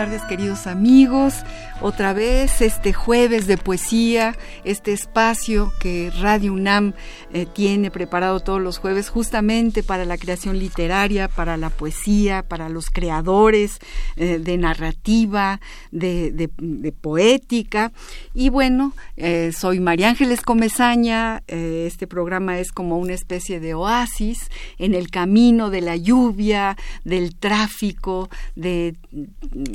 Tardes queridos amigos. Otra vez este jueves de poesía, este espacio que Radio UNAM eh, tiene preparado todos los jueves justamente para la creación literaria, para la poesía, para los creadores eh, de narrativa, de, poética. Y bueno, eh, soy María Ángeles Comezaña. este programa es como una especie de oasis en el camino de la lluvia, del tráfico, de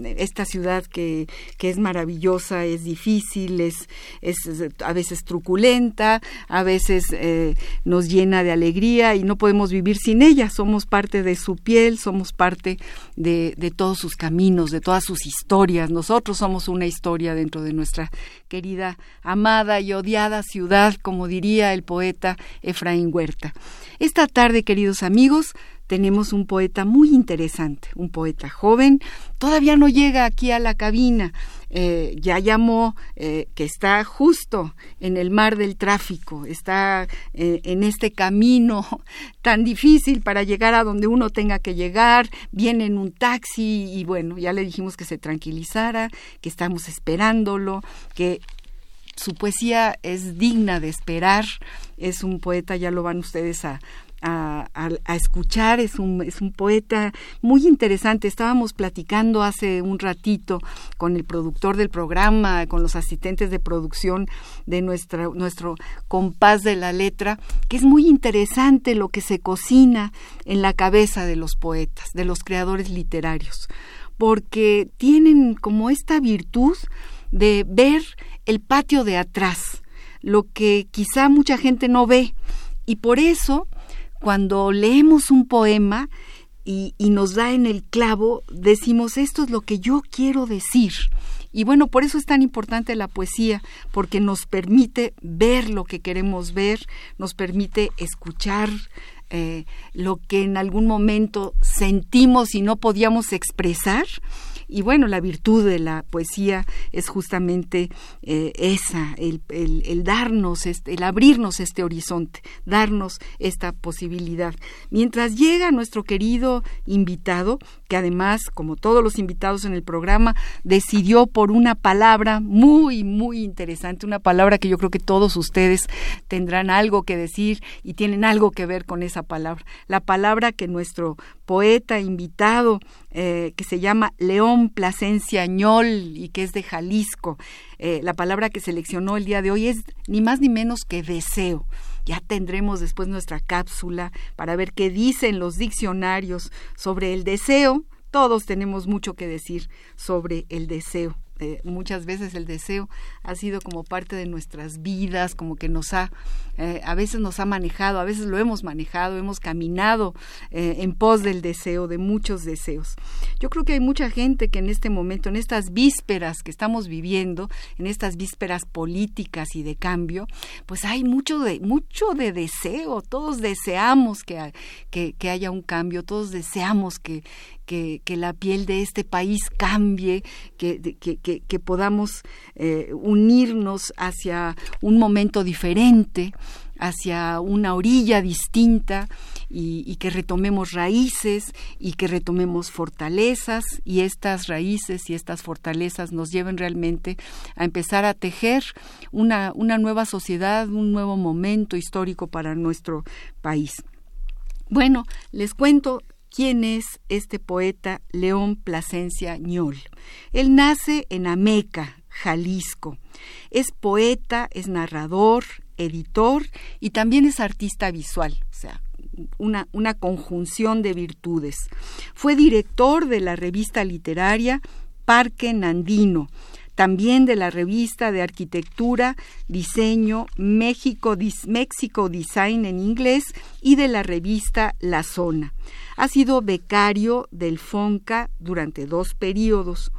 esta ciudad que, que es maravillosa, es difícil, es, es a veces truculenta, a veces eh, nos llena de alegría y no podemos vivir sin ella. Somos parte de su piel, somos parte de, de todos sus caminos, de todas sus historias. Nosotros somos una historia dentro de nuestra querida, amada y odiada ciudad, como diría el poeta Efraín Huerta. Esta tarde, queridos amigos, tenemos un poeta muy interesante, un poeta joven, todavía no llega aquí a la cabina, eh, ya llamó eh, que está justo en el mar del tráfico, está eh, en este camino tan difícil para llegar a donde uno tenga que llegar, viene en un taxi y bueno, ya le dijimos que se tranquilizara, que estamos esperándolo, que su poesía es digna de esperar, es un poeta, ya lo van ustedes a, a, escuchar, es un, es un poeta muy interesante. Estábamos platicando hace un ratito con el productor del programa, con los asistentes de producción de nuestra, nuestro compás de la letra, que es muy interesante lo que se cocina en la cabeza de los poetas, de los creadores literarios, porque tienen como esta virtud de ver el patio de atrás, lo que quizá mucha gente no ve. Y por eso cuando leemos un poema y, nos da en el clavo, decimos, esto es lo que yo quiero decir. Y bueno, por eso es tan importante la poesía, porque nos permite ver lo que queremos ver, nos permite escuchar eh, lo que en algún momento sentimos y no podíamos expresar y bueno, la virtud de la poesía es justamente eh, esa, el, el, darnos, este, el abrirnos este horizonte, darnos esta posibilidad. Mientras llega nuestro querido invitado, que además, como todos los invitados en el programa, decidió por una palabra muy, muy interesante, una palabra que yo creo que todos ustedes tendrán algo que decir y tienen algo que ver con esa palabra. La palabra que nuestro poeta invitado, eh, que se llama León Plasencia Añol y que es de Jalisco. Eh, la palabra que seleccionó el día de hoy es ni más ni menos que deseo. Ya tendremos después nuestra cápsula para ver qué dicen los diccionarios sobre el deseo. Todos tenemos mucho que decir sobre el deseo. Eh, muchas veces el deseo ha sido como parte de nuestras vidas, como que nos ha, eh, a veces nos ha manejado, a veces lo hemos manejado, hemos caminado eh, en pos del deseo, de muchos deseos. Yo creo que hay mucha gente que en este momento, en estas vísperas que estamos viviendo, en estas vísperas políticas y de cambio, pues hay mucho de, mucho de deseo, todos deseamos que, que, que haya un cambio, todos deseamos que, que, la piel de este país cambie, que, que, podamos eh, unirnos hacia un momento diferente, hacia una orilla distinta y, que retomemos raíces y que retomemos fortalezas y estas raíces y estas fortalezas nos lleven realmente a empezar a tejer una, una nueva sociedad, un nuevo momento histórico para nuestro país. Bueno, les cuento quién es este poeta León Plasencia Ñol. Él nace en Ameca, Jalisco. Es poeta, es narrador, editor y también es artista visual, o sea, una, una conjunción de virtudes. Fue director de la revista literaria Parque Nandino, también de la revista de arquitectura, diseño México, México Design en inglés y de la revista La Zona. Ha sido becario del FONCA durante dos periodos.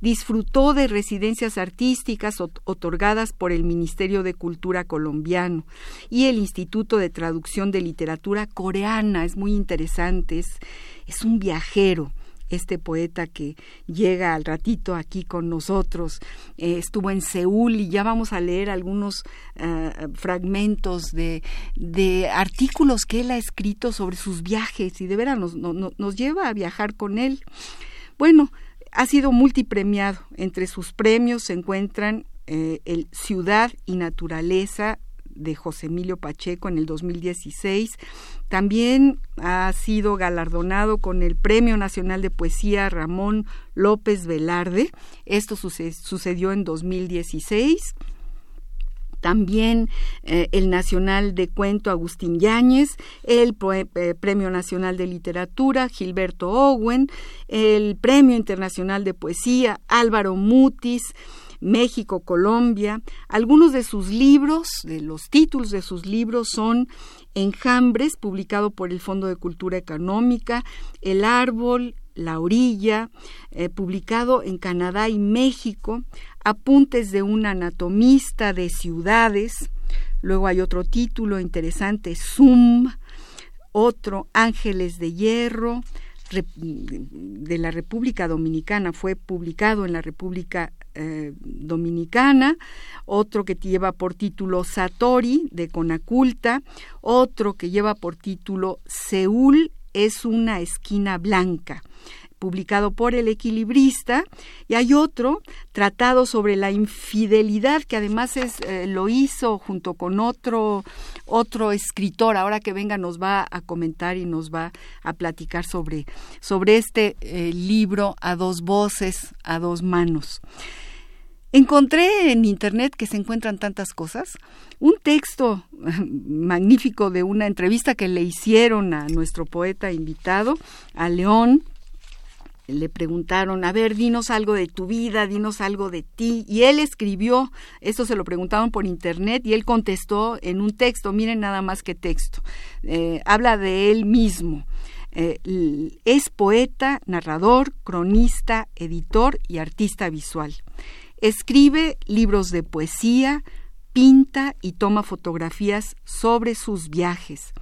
Disfrutó de residencias artísticas otorgadas por el Ministerio de Cultura colombiano y el Instituto de Traducción de Literatura coreana. Es muy interesante, es, es un viajero este poeta que llega al ratito aquí con nosotros. Eh, estuvo en Seúl y ya vamos a leer algunos eh, fragmentos de, de, artículos que él ha escrito sobre sus viajes y de veras nos, nos lleva a viajar con él. Bueno, ha sido multipremiado. Entre sus premios se encuentran eh, el Ciudad y Naturaleza de José Emilio Pacheco en el 2016. También ha sido galardonado con el Premio Nacional de Poesía Ramón López Velarde. Esto sucedió en 2016 también eh, el Nacional de Cuento Agustín Yáñez, el eh, Premio Nacional de Literatura Gilberto Owen, el Premio Internacional de Poesía Álvaro Mutis, México, Colombia. Algunos de sus libros, de los títulos de sus libros son Enjambres, publicado por el Fondo de Cultura Económica, El Árbol, La Orilla, eh, publicado en Canadá y México, Apuntes de un anatomista de ciudades, luego hay otro título interesante, Zoom, otro, Ángeles de Hierro, de la República Dominicana, fue publicado en la República eh, Dominicana, otro que lleva por título Satori de Conaculta, otro que lleva por título Seúl es una esquina blanca publicado por El Equilibrista, y hay otro tratado sobre la infidelidad, que además es, eh, lo hizo junto con otro, otro escritor, ahora que venga nos va a comentar y nos va a platicar sobre, sobre este eh, libro a dos voces, a dos manos. Encontré en internet que se encuentran tantas cosas, un texto magnífico de una entrevista que le hicieron a nuestro poeta invitado, a León, le preguntaron, a ver, dinos algo de tu vida, dinos algo de ti. Y él escribió, esto se lo preguntaron por internet y él contestó en un texto, miren nada más que texto, eh, habla de él mismo. Eh, es poeta, narrador, cronista, editor y artista visual. Escribe libros de poesía, pinta y toma fotografías sobre sus viajes.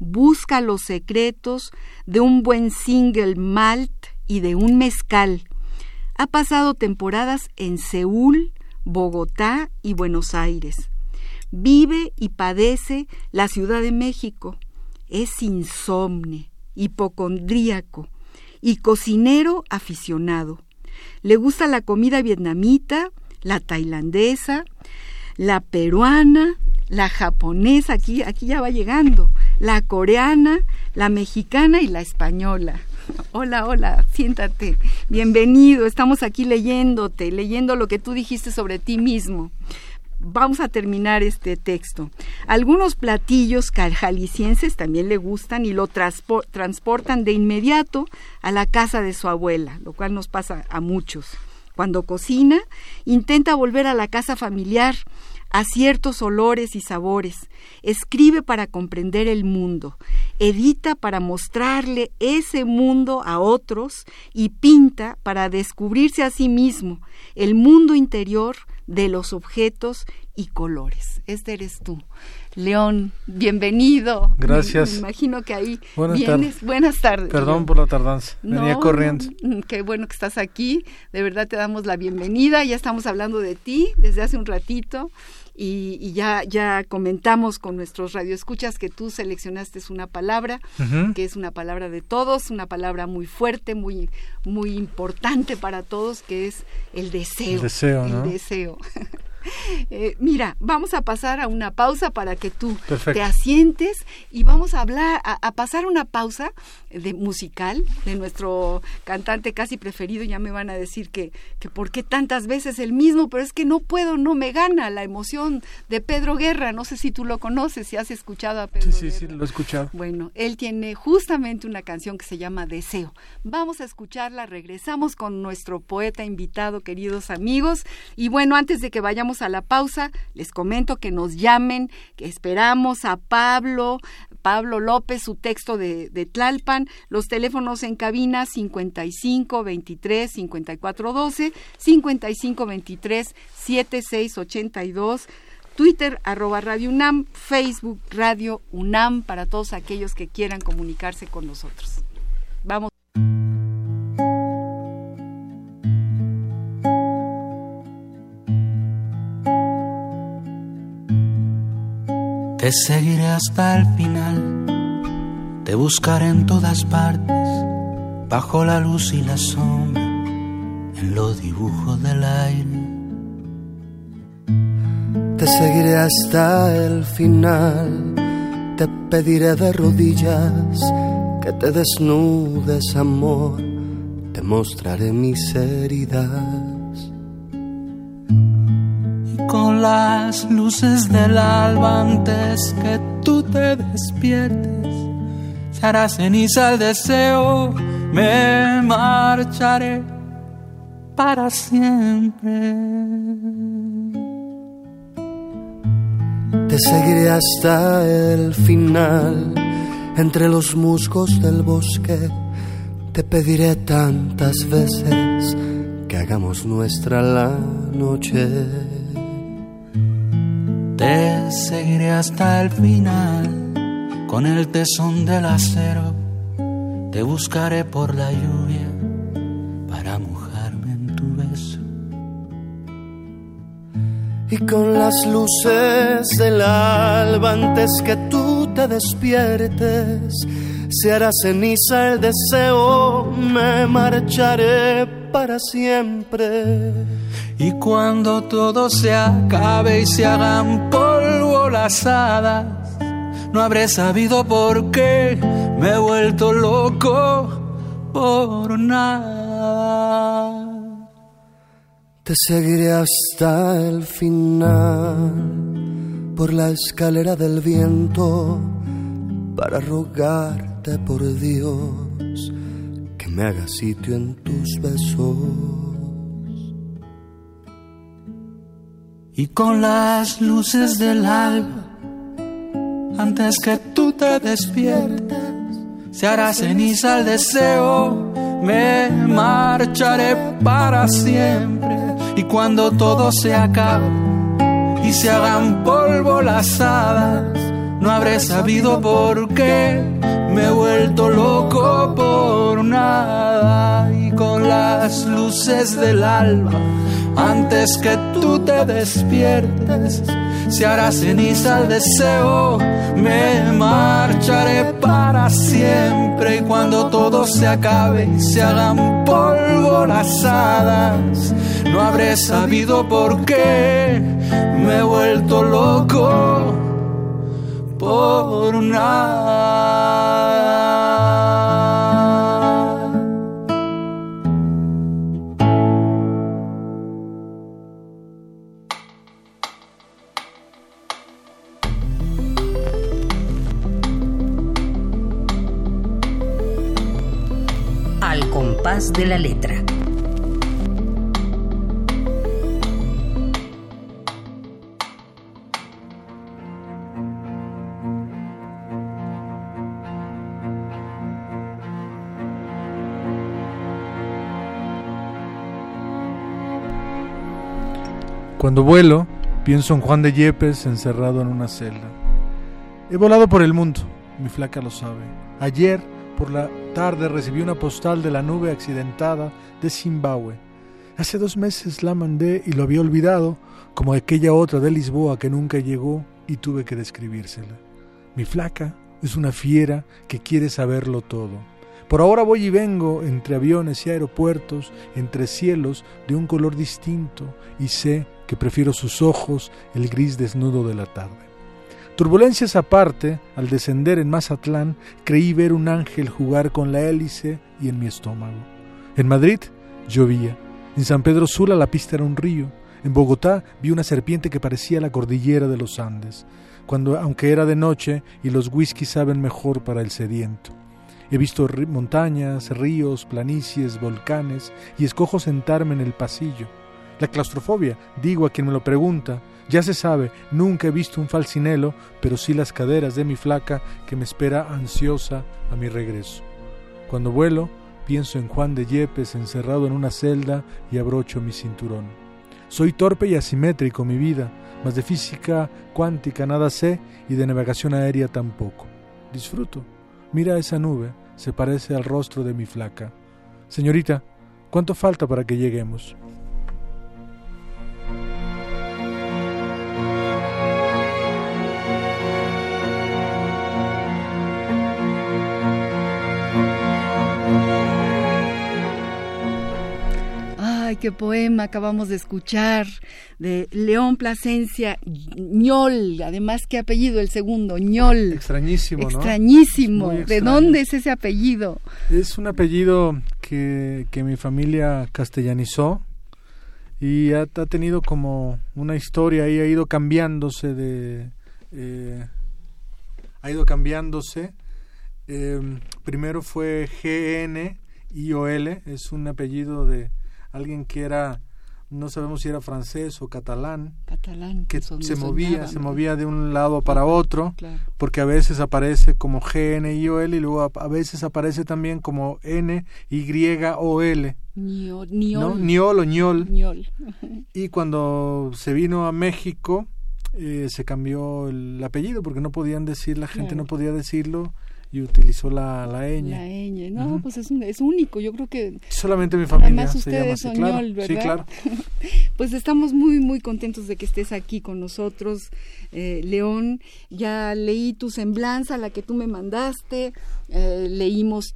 Busca los secretos de un buen single malt y de un mezcal. Ha pasado temporadas en Seúl, Bogotá y Buenos Aires. Vive y padece la Ciudad de México. Es insomne, hipocondríaco y cocinero aficionado. Le gusta la comida vietnamita, la tailandesa, la peruana, la japonesa, aquí, aquí ya va llegando, la coreana, la mexicana y la española. Hola, hola, siéntate. Bienvenido. Estamos aquí leyéndote, leyendo lo que tú dijiste sobre ti mismo. Vamos a terminar este texto. Algunos platillos jaliscienses también le gustan y lo transportan de inmediato a la casa de su abuela, lo cual nos pasa a muchos. Cuando cocina, intenta volver a la casa familiar, a ciertos olores y sabores, escribe para comprender el mundo, edita para mostrarle ese mundo a otros y pinta para descubrirse a sí mismo el mundo interior de los objetos y colores. Este eres tú. León, bienvenido. Gracias. Me, imagino que ahí Buenas vienes. Buenas tardes. Perdón por la tardanza. Venía corriendo. Mm, qué bueno que estás aquí. De verdad te damos la bienvenida. Ya estamos hablando de ti desde hace un ratito y, ya, ya comentamos con nuestros radioescuchas que tú seleccionaste una palabra, que es una palabra de todos, una palabra muy fuerte, muy, muy importante para todos, que es el deseo. El deseo, el ¿no? deseo. Eh, mira, vamos a pasar a una pausa para que tú te asientes y vamos a hablar, a, pasar una pausa de musical de nuestro cantante casi preferido. Ya me van a decir que, que por qué tantas veces el mismo, pero es que no puedo, no me gana la emoción de Pedro Guerra. No sé si tú lo conoces, si has escuchado a Pedro sí, Guerra. Sí, sí, lo he escuchado. Bueno, él tiene justamente una canción que se llama Deseo. Vamos a escucharla, regresamos con nuestro poeta invitado, queridos amigos. Y bueno, antes de que vayamos a la pausa, les comento que nos llamen, que esperamos a Pablo, Pablo López, su texto de, de, Tlalpan, los teléfonos en cabina 55 23 54 12, 55 23 76 82, Twitter arroba Radio UNAM, Facebook Radio UNAM para todos aquellos que quieran comunicarse con nosotros. Vamos. Te seguiré hasta el final, te buscaré en todas partes, bajo la luz y la sombra, en los dibujos del aire. Te seguiré hasta el final, te pediré de rodillas que te desnudes, amor, te mostraré mis heridas las luces del alba antes que tú te despiertes. Se hará ceniza el deseo, me marcharé para siempre. Te seguiré hasta el final, entre los musgos del bosque. Te pediré tantas veces que hagamos nuestra la noche. Te seguiré hasta el final con el tesón del acero. Te buscaré por la lluvia para mojarme en tu beso. Y con las luces del alba antes que tú te despiertes, se hará ceniza el deseo, me marcharé para siempre y cuando todo se acabe y se hagan polvo las hadas, no habré sabido por qué me he vuelto loco por nada. Te seguiré hasta el final por la escalera del viento para por Dios que me haga sitio en tus besos. y con las luces del alba, antes que tú te despiertes, se hará ceniza el deseo, me marcharé para siempre y cuando todo se acabe y se hagan polvo las hadas, no habré sabido por qué me he vuelto loco por nada y con las luces del alba antes que tú te despiertes. Se hará ceniza el deseo, me marcharé para siempre. Y cuando todo se acabe y se hagan polvo las hadas, no habré sabido por qué me he vuelto loco por nada. de la letra. Cuando vuelo, pienso en Juan de Yepes encerrado en una celda. He volado por el mundo, mi flaca lo sabe. Ayer por la tarde recibí una postal de la nube accidentada de Zimbabue. Hace dos meses la mandé y lo había olvidado, como aquella otra de Lisboa que nunca llegó y tuve que describírsela. Mi flaca es una fiera que quiere saberlo todo. Por ahora voy y vengo entre aviones y aeropuertos, entre cielos de un color distinto, y sé que prefiero sus ojos, el gris desnudo de la tarde. Turbulencias aparte, al descender en Mazatlán, creí ver un ángel jugar con la hélice y en mi estómago. En Madrid llovía. En San Pedro Sula la pista era un río. En Bogotá vi una serpiente que parecía la cordillera de los Andes, cuando, aunque era de noche y los whisky saben mejor para el sediento. He visto montañas, ríos, planicies, volcanes y escojo sentarme en el pasillo. La claustrofobia, digo a quien me lo pregunta, ya se sabe, nunca he visto un falcinelo, pero sí las caderas de mi flaca que me espera ansiosa a mi regreso. Cuando vuelo, pienso en Juan de Yepes encerrado en una celda y abrocho mi cinturón. Soy torpe y asimétrico mi vida, mas de física cuántica nada sé y de navegación aérea tampoco. Disfruto. Mira esa nube, se parece al rostro de mi flaca. Señorita, ¿cuánto falta para que lleguemos? Qué poema acabamos de escuchar de León Plasencia Ñol, además qué apellido el segundo, Ñol. Extrañísimo, ¿no? Extrañísimo. ¿De dónde es ese apellido? Es un apellido que, que mi familia castellanizó y ha, ha, tenido como una historia y ha ido cambiándose de... Eh, ha ido cambiándose. Eh, primero fue GN IOL, es un apellido de alguien que era no sabemos si era francés o catalán, catalán que se movía, se movía de un lado para otro, claro. porque a veces aparece como G, N, I, O, L y luego a, veces aparece también como N, Y, O, L. Niol, niol. ¿no? Niol o ñol. ñol. y cuando se vino a México eh, se cambió el apellido porque no podían decir, la gente Claro. no podía decirlo y utilizó la, la ñ. La ñ, no, pues es, un- es único, yo creo que Solamente mi familia Además, se llama ustedes así, son claro. ñol, Sí, ¿verdad? claro. Pues estamos muy, muy contentos de que estés aquí con nosotros, eh, León. Ya leí tu semblanza, la que tú me mandaste, eh, leímos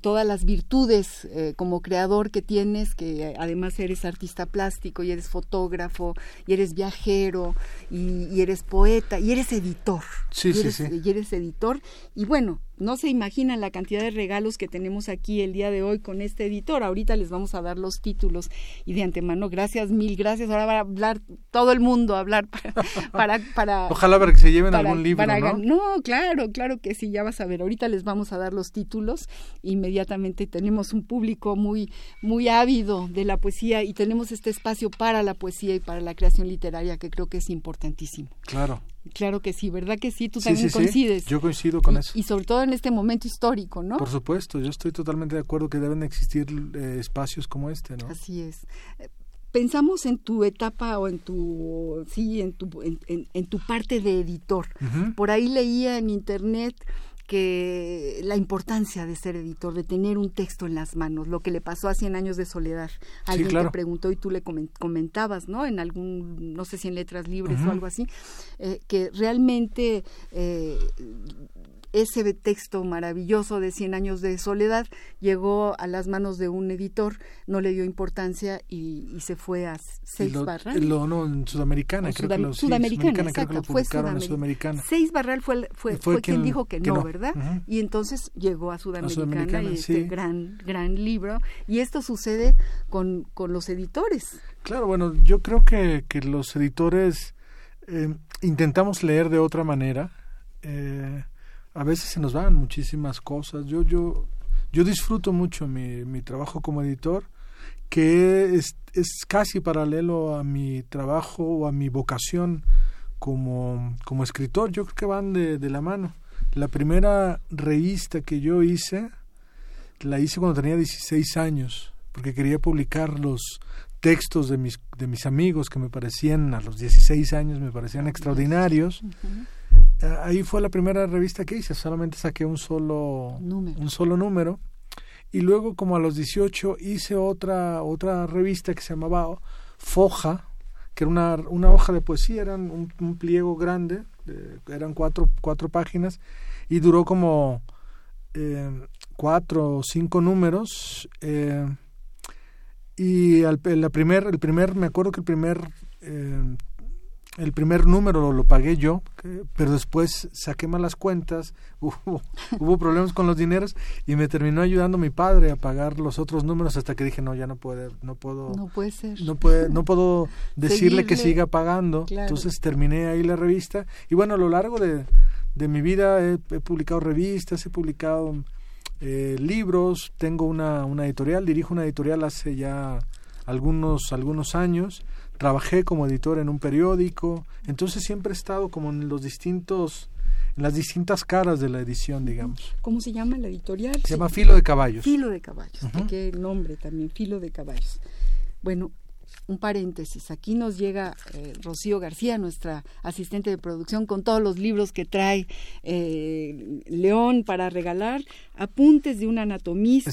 todas las virtudes eh, como creador que tienes, que además eres artista plástico y eres fotógrafo y eres viajero y, y eres poeta y eres editor. Sí, y sí, sí. y eres editor. Y bueno, no se imaginan la cantidad de regalos que tenemos aquí el día de hoy con este editor. Ahorita les vamos a dar los títulos y de antemano, gracias, mil gracias. Ahora va a hablar todo el mundo, a hablar para... para, para Ojalá para que se lleven para- algún libro, para ¿no? No, claro, claro que sí, ya vas a ver. Ahorita les vamos a dar los títulos. Inmediatamente tenemos un público muy, muy ávido de la poesía y tenemos este espacio para la poesía y para la creación literaria que creo que es importantísimo. Claro. Claro que sí, ¿verdad que sí? Tú también sí, sí. coincides. Yo coincido con y, eso. Y sobre todo en este momento histórico, ¿no? Por supuesto, yo estoy totalmente de acuerdo que deben existir eh, espacios como este, ¿no? Así es. Pensamos en tu etapa o en tu sí, en tu en, en- en tu parte de editor. Por ahí leía en internet que la importancia de ser editor, de tener un texto en las manos, lo que le pasó a Cien años de soledad. Alguien claro. te preguntó y tú le comen- comentabas, ¿no? En algún, no sé si en letras libres o algo así, eh, que realmente eh, ese texto maravilloso de Cien años de soledad llegó a las manos de un editor, no le dio importancia y, y se fue a seis lo, barras. lo- no, en Sudamericana, creo Sudam- que lo, sí, Sudamericana, creo que lo fue Sudamericana. Sudamericana. Seis Barral fue, fue, Fue fue quien, quien- dijo que, que no, no. ¿verdad? Y entonces llegó a Sudamericana, Sudamericana, y este sí. gran, gran libro. Y esto sucede con, con los editores. Claro, bueno, yo creo que, que los editores eh, intentamos leer de otra manera. Eh, a veces se nos van muchísimas cosas. Yo, yo, yo disfruto mucho mi, mi trabajo como editor, que es, es casi paralelo a mi trabajo o a mi vocación como, como escritor. Yo creo que van de, de la mano. La primera revista que yo hice, la hice cuando tenía 16 años, porque quería publicar los textos de mis, de mis amigos que me parecían, a los 16 años, me parecían extraordinarios. Ahí fue la primera revista que hice, solamente saqué un solo Número. un solo número. Y luego, como a los 18, hice otra, otra revista que se llamaba Foja, que era una, una hoja de poesía, eran un, un pliego grande, de- eran cuatro, cuatro páginas, y duró como eh, cuatro o cinco números. eh, y al, la primer, el primer, me acuerdo que el primer eh, el primer número lo, pagué yo, pero después saqué malas cuentas, hubo, hubo problemas con los dineros y me terminó ayudando mi padre a pagar los otros números hasta que dije no ya no puede, no puedo, no puede ser, no puede, no puedo decirle que siga pagando. Entonces terminé ahí la revista y bueno a lo largo de, de mi vida he, publicado revistas, he publicado eh, libros, tengo una, una editorial, dirijo una editorial hace ya algunos algunos años trabajé como editor en un periódico, entonces siempre he estado como en los distintos en las distintas caras de la edición, digamos. ¿Cómo se llama la editorial? Se llama Filo de Caballos. Filo de Caballos, qué nombre también, Filo de Caballos. Bueno, un paréntesis. Aquí nos llega eh, Rocío García, nuestra asistente de producción, con todos los libros que trae eh, León para regalar. Apuntes de un anatomista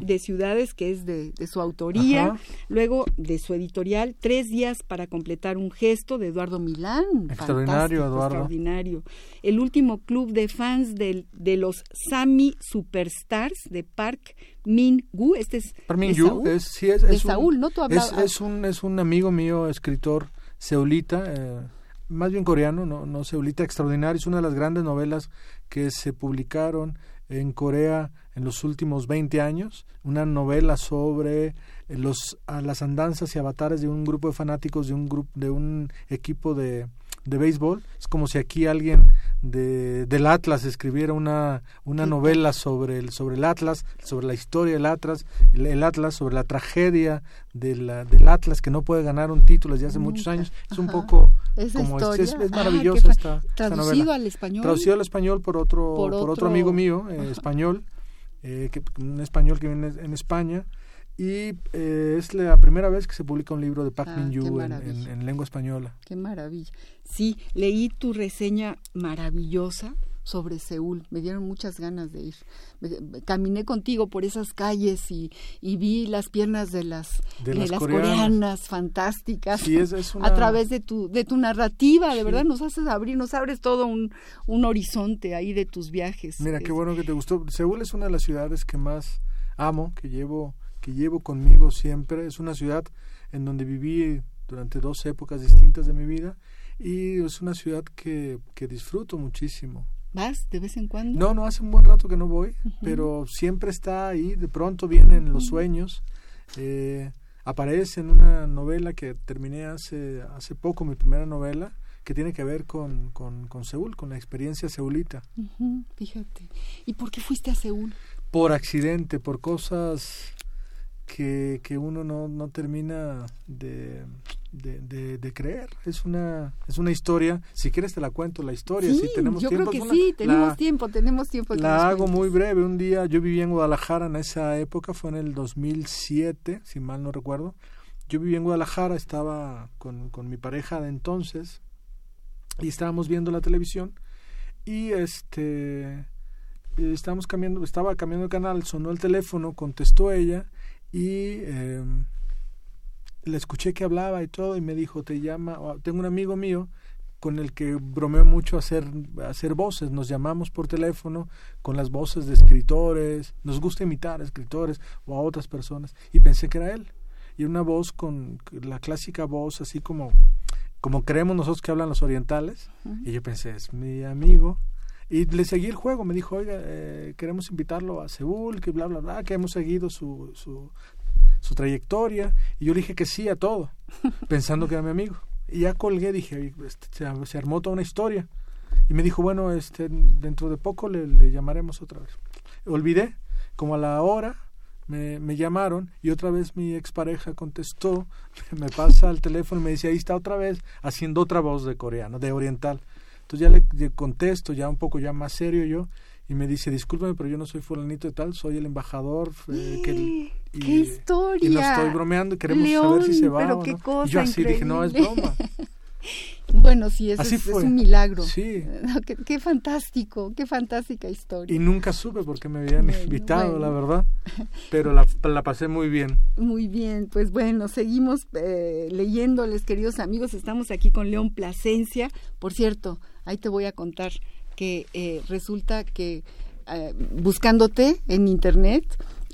de ciudades, que es de, su autoría. Luego, de su editorial, Tres días para completar un gesto de Eduardo Milán. Extraordinario, Eduardo. Extraordinario. El último club de fans de, de los Sami Superstars de Park Min Gu, este es Min Saúl, es, sí, es, es Saúl, ¿no? Tú es, es, un, es un amigo mío, escritor seulita, eh, más bien coreano, no, no seulita, extraordinario, es una de las grandes novelas que se publicaron en Corea en los últimos 20 años, una novela sobre los, las andanzas y avatares de un grupo de fanáticos de un grupo de un equipo de de béisbol. Es como si aquí alguien de, del Atlas escribiera una, una novela sobre el, sobre el Atlas, sobre la historia del Atlas, el, Atlas, sobre la tragedia de del Atlas que no puede ganar un título desde hace muchos años. Es un poco como este, es, es, maravilloso esta, Traducido al español. Traducido al español por otro, por, otro, amigo mío, eh, español, eh, que, un español que viene en España y eh, es la primera vez que se publica un libro de Park ah, Min Yu en, lengua española. Qué maravilla. Sí, leí tu reseña maravillosa sobre Seúl. Me dieron muchas ganas de ir. Caminé contigo por esas calles y, vi las piernas de las, de, las, coreanas. fantásticas a través de tu, de tu narrativa. De verdad nos haces abrir, nos abres todo un, un horizonte ahí de tus viajes. Mira, qué bueno que te gustó. Seúl es una de las ciudades que más amo, que llevo que llevo conmigo siempre. Es una ciudad en donde viví durante dos épocas distintas de mi vida y es una ciudad que, que disfruto muchísimo. ¿Vas de vez en cuando? No, no, hace un buen rato que no voy, pero siempre está ahí, de pronto vienen los sueños. Eh, aparece en una novela que terminé hace, hace poco, mi primera novela, que tiene que ver con, con, con Seúl, con la experiencia seulita. fíjate. ¿Y por qué fuiste a Seúl? Por accidente, por cosas que, que uno no, no termina de, de, creer. Es una, es una historia. Si quieres te la cuento la historia. Sí, si tenemos yo tiempo, creo que sí, tenemos tiempo, tenemos tiempo. La hago muy breve. Un día yo vivía en Guadalajara en esa época, fue en el 2007, si mal no recuerdo. Yo vivía en Guadalajara, estaba con, con mi pareja de entonces y estábamos viendo la televisión y este estábamos cambiando, estaba cambiando de canal, sonó el teléfono, contestó ella y eh, le escuché que hablaba y todo y me dijo, te llama, tengo un amigo mío con el que bromeo mucho hacer, hacer voces, nos llamamos por teléfono con las voces de escritores, nos gusta imitar a escritores o a otras personas y pensé que era él. Y una voz con la clásica voz así como, como creemos nosotros que hablan los orientales. Y yo pensé, es mi amigo. Y le seguí el juego, me dijo, oiga, eh, queremos invitarlo a Seúl, que bla, bla, bla, que hemos seguido su, su, su trayectoria. Y yo le dije que sí a todo, pensando que era mi amigo. Y ya colgué, dije, este, se, armó toda una historia. Y me dijo, bueno, este, dentro de poco le, le llamaremos otra vez. Olvidé, como a la hora, me, me, llamaron y otra vez mi expareja contestó, me pasa el teléfono y me dice, ahí está otra vez haciendo otra voz de coreano, de oriental. Entonces ya le, contesto, ya un poco ya más serio yo, y me dice, discúlpame, pero yo no soy fulanito de tal, soy el embajador. Eh, que y, ¡Qué historia! Y nos estoy bromeando y queremos saber si se va pero qué Cosa y yo así dije, no, es broma. bueno, sí, eso es, un milagro. Sí. qué, fantástico, qué fantástica historia. Y nunca supe por qué me habían invitado, la verdad, pero la, la, pasé muy bien. Muy bien, pues bueno, seguimos eh, leyéndoles, queridos amigos, estamos aquí con León Plasencia. Por cierto, Ahí te voy a contar que eh, resulta que eh, buscándote en internet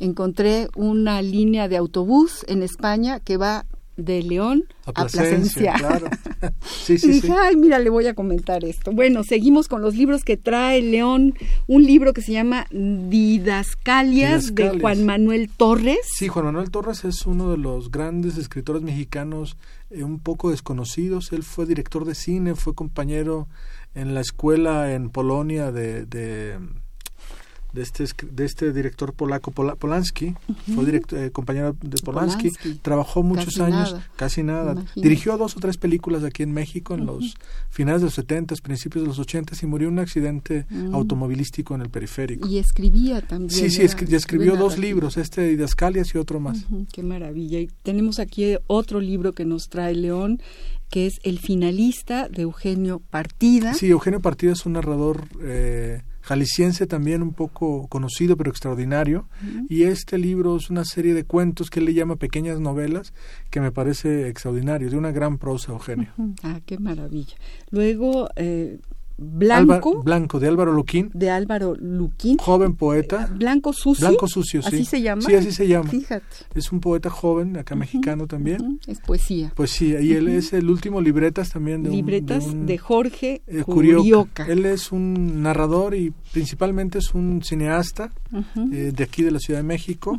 encontré una línea de autobús en España que va de León a, Plasencia. Claro. sí, sí, y dije, ay, mira, le voy a comentar esto. Bueno, seguimos con los libros que trae León. Un libro que se llama Didascalias, de Juan Manuel Torres. Sí, Juan Manuel Torres es uno de los grandes escritores mexicanos eh, un poco desconocidos. Él fue director de cine, fue compañero en la escuela en Polonia de de este, de este director polaco Polanski, fue director, eh, compañero de Polanski, trabajó muchos años, casi nada, dirigió dos o tres películas aquí en México en los finales de los 70, principios de los 80 y murió en un accidente mm. automovilístico en el periférico. Y escribía también. Sí, sí, escribió dos libros, este de Didascalias y otro más. qué maravilla. Y tenemos aquí otro libro que nos trae León, que es El finalista de Eugenio Partida. Sí, Eugenio Partida es un narrador... Eh, jalisciense también un poco conocido pero extraordinario. Y este libro es una serie de cuentos que él le llama pequeñas novelas que me parece extraordinario de una gran prosa Eugenio. Ah qué maravilla. Luego eh, Blanco. Blanco, de Álvaro Luquín. De Álvaro Luquín. Joven poeta. Blanco Sucio. Blanco Sucio, sí. ¿Así se llama? Sí, así se llama. Fíjate. Es un poeta joven, acá mexicano también. Es poesía. Poesía. Y él es el último libretas también de Libretas de, Jorge eh, Curioca. Él es un narrador y principalmente es un cineasta eh, de aquí de la Ciudad de México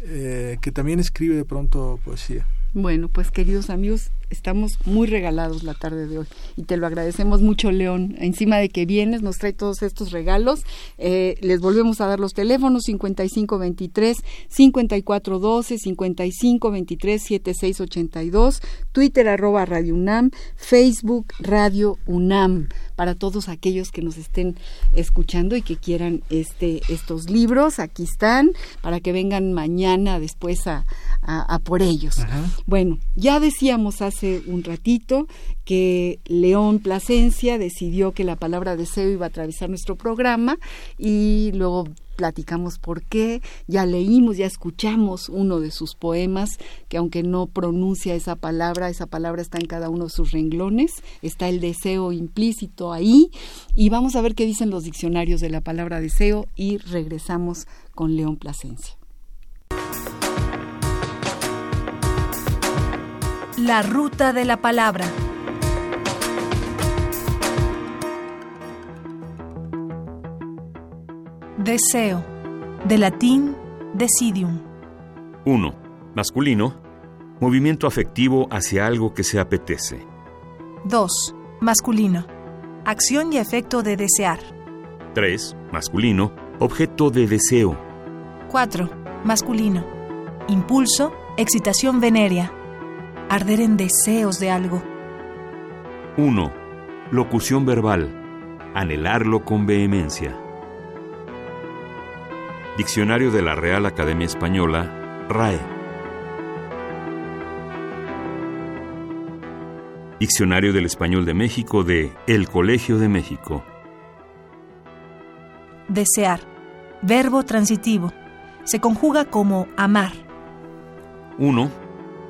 eh, que también escribe de pronto poesía. Bueno, pues queridos amigos, estamos muy regalados la tarde de hoy y te lo agradecemos mucho, León. Encima de que vienes, nos trae todos estos regalos. Eh, les volvemos a dar los teléfonos 5523 5412 5523 7682, Twitter arroba Radio UNAM, Facebook Radio UNAM para todos aquellos que nos estén escuchando y que quieran este estos libros. Aquí están para que vengan mañana después a, a, por ellos. Bueno, ya decíamos hace un ratito que León Plasencia decidió que la palabra deseo iba a atravesar nuestro programa y luego platicamos por qué, ya leímos, ya escuchamos uno de sus poemas, que aunque no pronuncia esa palabra, esa palabra está en cada uno de sus renglones, está el deseo implícito ahí, y vamos a ver qué dicen los diccionarios de la palabra deseo y regresamos con León Plasencia. La ruta de la palabra. Deseo, de latín decidium. 1. Masculino, movimiento afectivo hacia algo que se apetece. 2. Masculino, acción y efecto de desear. 3. Masculino, objeto de deseo. 4. Masculino, impulso, excitación venérea, arder en deseos de algo. 1. Locución verbal, anhelarlo con vehemencia. Diccionario de la Real Academia Española, RAE. Diccionario del Español de México de El Colegio de México. Desear. Verbo transitivo. Se conjuga como amar. 1.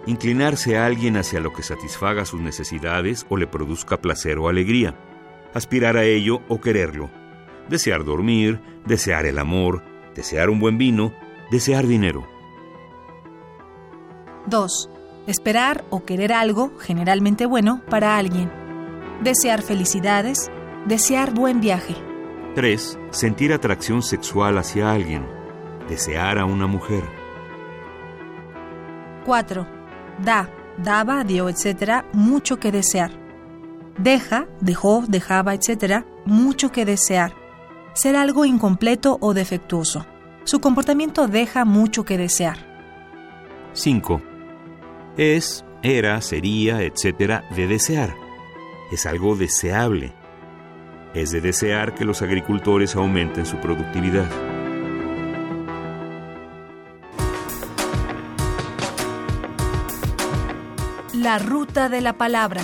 Inclinarse a alguien hacia lo que satisfaga sus necesidades o le produzca placer o alegría. Aspirar a ello o quererlo. Desear dormir, desear el amor, desear un buen vino, desear dinero. 2. Esperar o querer algo, generalmente bueno, para alguien. Desear felicidades, desear buen viaje. 3. Sentir atracción sexual hacia alguien, desear a una mujer. 4. Da, daba, dio, etc., mucho que desear. Deja, dejó, dejaba, etc., mucho que desear ser algo incompleto o defectuoso. Su comportamiento deja mucho que desear. 5. Es, era, sería, etcétera, de desear. Es algo deseable. Es de desear que los agricultores aumenten su productividad. La ruta de la palabra.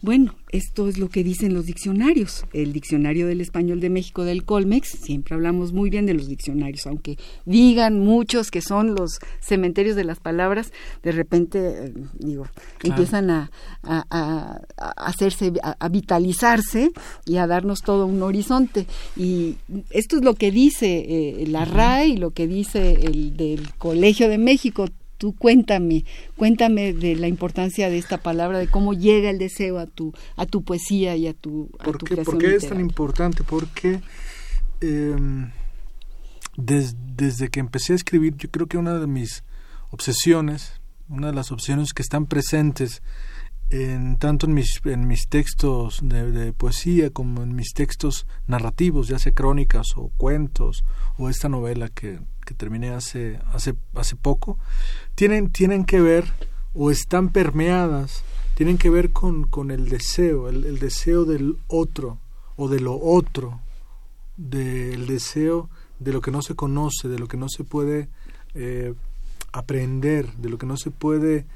Bueno, esto es lo que dicen los diccionarios. El diccionario del español de México del Colmex, siempre hablamos muy bien de los diccionarios, aunque digan muchos que son los cementerios de las palabras, de repente, eh, digo, empiezan a, hacerse, a, vitalizarse y a darnos todo un horizonte. Y esto es lo que dice eh, la RAE y lo que dice el del Colegio de México tú cuéntame, cuéntame de la importancia de esta palabra, de cómo llega el deseo a tu, a tu poesía y a tu, a ¿Por tu qué, ¿Por qué es tan importante? Porque em, desde que empecé a escribir, yo creo que una de mis obsesiones, una de las obsesiones que están presentes en tanto en mis, en mis textos de, de, poesía como en mis textos narrativos, ya sea crónicas o cuentos o esta novela que, que terminé hace, hace, hace poco, tienen, tienen que ver o están permeadas, tienen que ver con, con el deseo, el, deseo del otro o de lo otro, del deseo de lo que no se conoce, de lo que no se puede eh, aprender, de lo que no se puede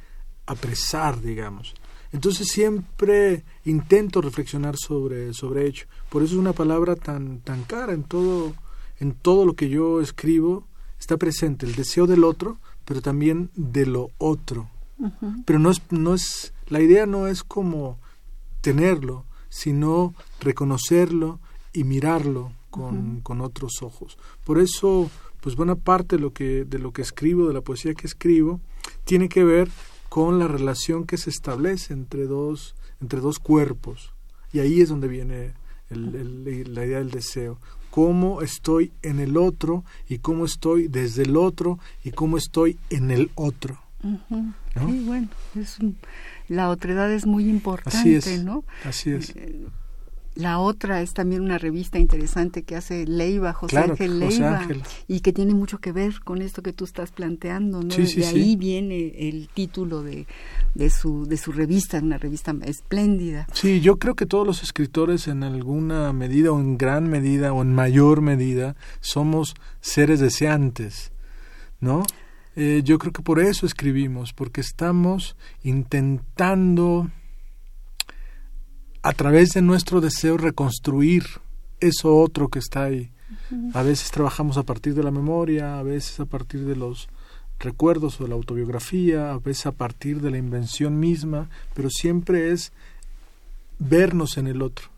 apresar, digamos. Entonces siempre intento reflexionar sobre, sobre ello. Por eso es una palabra tan, tan cara en todo, en todo lo que yo escribo está presente el deseo del otro, pero también de lo otro. Pero no es, no es, la idea no es como tenerlo, sino reconocerlo y mirarlo con, con, otros ojos. Por eso, pues buena parte de lo que, de lo que escribo, de la poesía que escribo, tiene que ver con la relación que se establece entre dos, entre dos cuerpos. Y ahí es donde viene la idea del deseo cómo estoy en el otro y cómo estoy desde el otro y cómo estoy en el otro. Sí, bueno, es la otredad es muy importante, Así ¿no? Así es. Eh, la otra es también una revista interesante que hace Leiva, José Ángel Leiva, y que tiene mucho que ver con esto que tú estás planteando, ¿no? de ahí viene el título de, de, su, de su revista, una revista espléndida. Sí, yo creo que todos los escritores en alguna medida o en gran medida o en mayor medida somos seres deseantes, ¿no? Eh, yo creo que por eso escribimos, porque estamos intentando a través de nuestro deseo reconstruir eso otro que está ahí. A veces trabajamos a partir de la memoria, a veces a partir de los recuerdos o de la autobiografía, a veces a partir de la invención misma, pero siempre es vernos en el otro.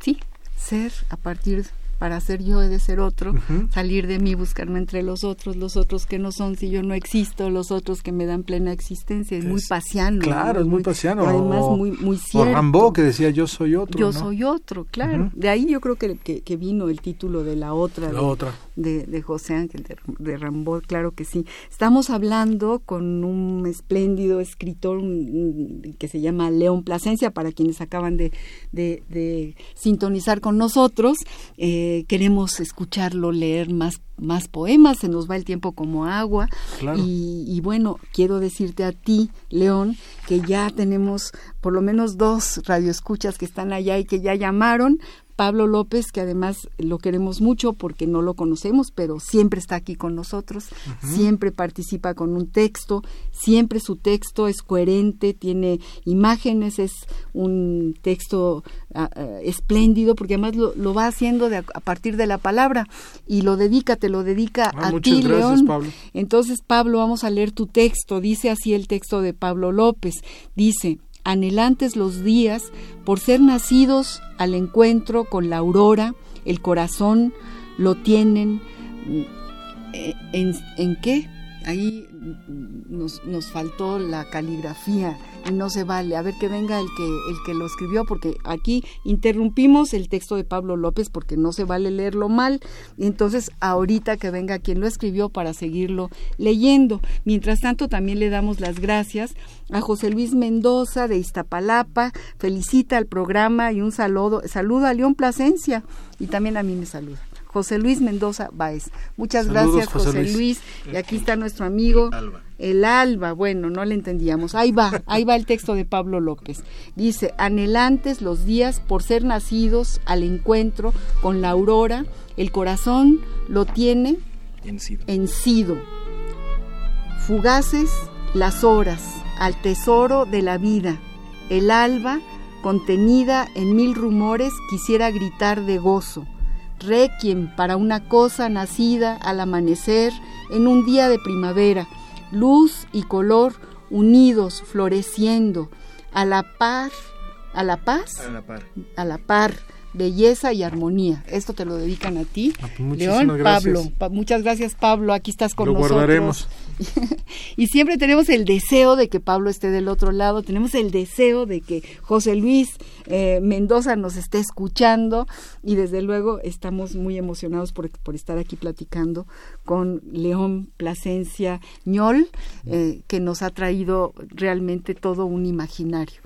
Sí, ser a partir para ser yo he de ser otro, salir de mí, buscarme entre los otros, los otros que no son si yo no existo, los otros que me dan plena existencia, es, muy pasiano. Claro, es muy, pasiano. Además, muy, muy cierto. O Rambo que decía yo soy otro. Yo soy otro, claro. De ahí yo creo que, que, vino el título de la otra. La otra. De, de, José Ángel, de, de Rambo, claro que sí. Estamos hablando con un espléndido escritor que se llama León Plasencia, para quienes acaban de, de sintonizar con nosotros. Eh, queremos escucharlo leer más, más poemas, se nos va el tiempo como agua. Y, bueno, quiero decirte a ti, León, que ya tenemos por lo menos dos radioescuchas que están allá y que ya llamaron Pablo López, que además lo queremos mucho porque no lo conocemos, pero siempre está aquí con nosotros, siempre participa con un texto, siempre su texto es coherente, tiene imágenes, es un texto ah, ah, espléndido, porque además lo, va haciendo de, a partir de la palabra y lo dedica, te lo dedica ah, a ti, León. Pablo. Entonces, Pablo, vamos a leer tu texto, dice así el texto de Pablo López, dice, anhelantes los días por ser nacidos al encuentro con la aurora, el corazón lo tienen eh, en, en qué? Ahí nos, nos faltó la caligrafía y no se vale. A ver que venga el que, el que lo escribió, porque aquí interrumpimos el texto de Pablo López porque no se vale leerlo mal. Entonces, ahorita que venga quien lo escribió para seguirlo leyendo. Mientras tanto, también le damos las gracias a José Luis Mendoza de Iztapalapa. Felicita al programa y un saludo, saludo a León Plasencia y también a mí me saluda. José Luis Mendoza Báez. Muchas gracias, José, Luis. Y aquí está nuestro amigo. El alba. bueno, no le entendíamos. Ahí va, ahí va el texto de Pablo López. Dice, anhelantes los días por ser nacidos al encuentro con la aurora, el corazón lo tiene encido. Fugaces las horas al tesoro de la vida. El alba contenida en mil rumores, quisiera gritar de gozo. Requiem para una cosa nacida al amanecer en un día de primavera, luz y color unidos, floreciendo, a la par, a la paz, A la par. a la par, belleza y armonía. Esto te lo dedican a ti, Ah, pues muchísimas León, gracias. Pablo. Pa- muchas gracias, Pablo. Aquí estás con Lo nosotros. guardaremos. y siempre tenemos el deseo de que Pablo esté del otro lado, tenemos el deseo de que José Luis eh, Mendoza nos esté escuchando y desde luego estamos muy emocionados por, por estar aquí platicando con León Plasencia Ñol, eh, que nos ha traído realmente todo un imaginario.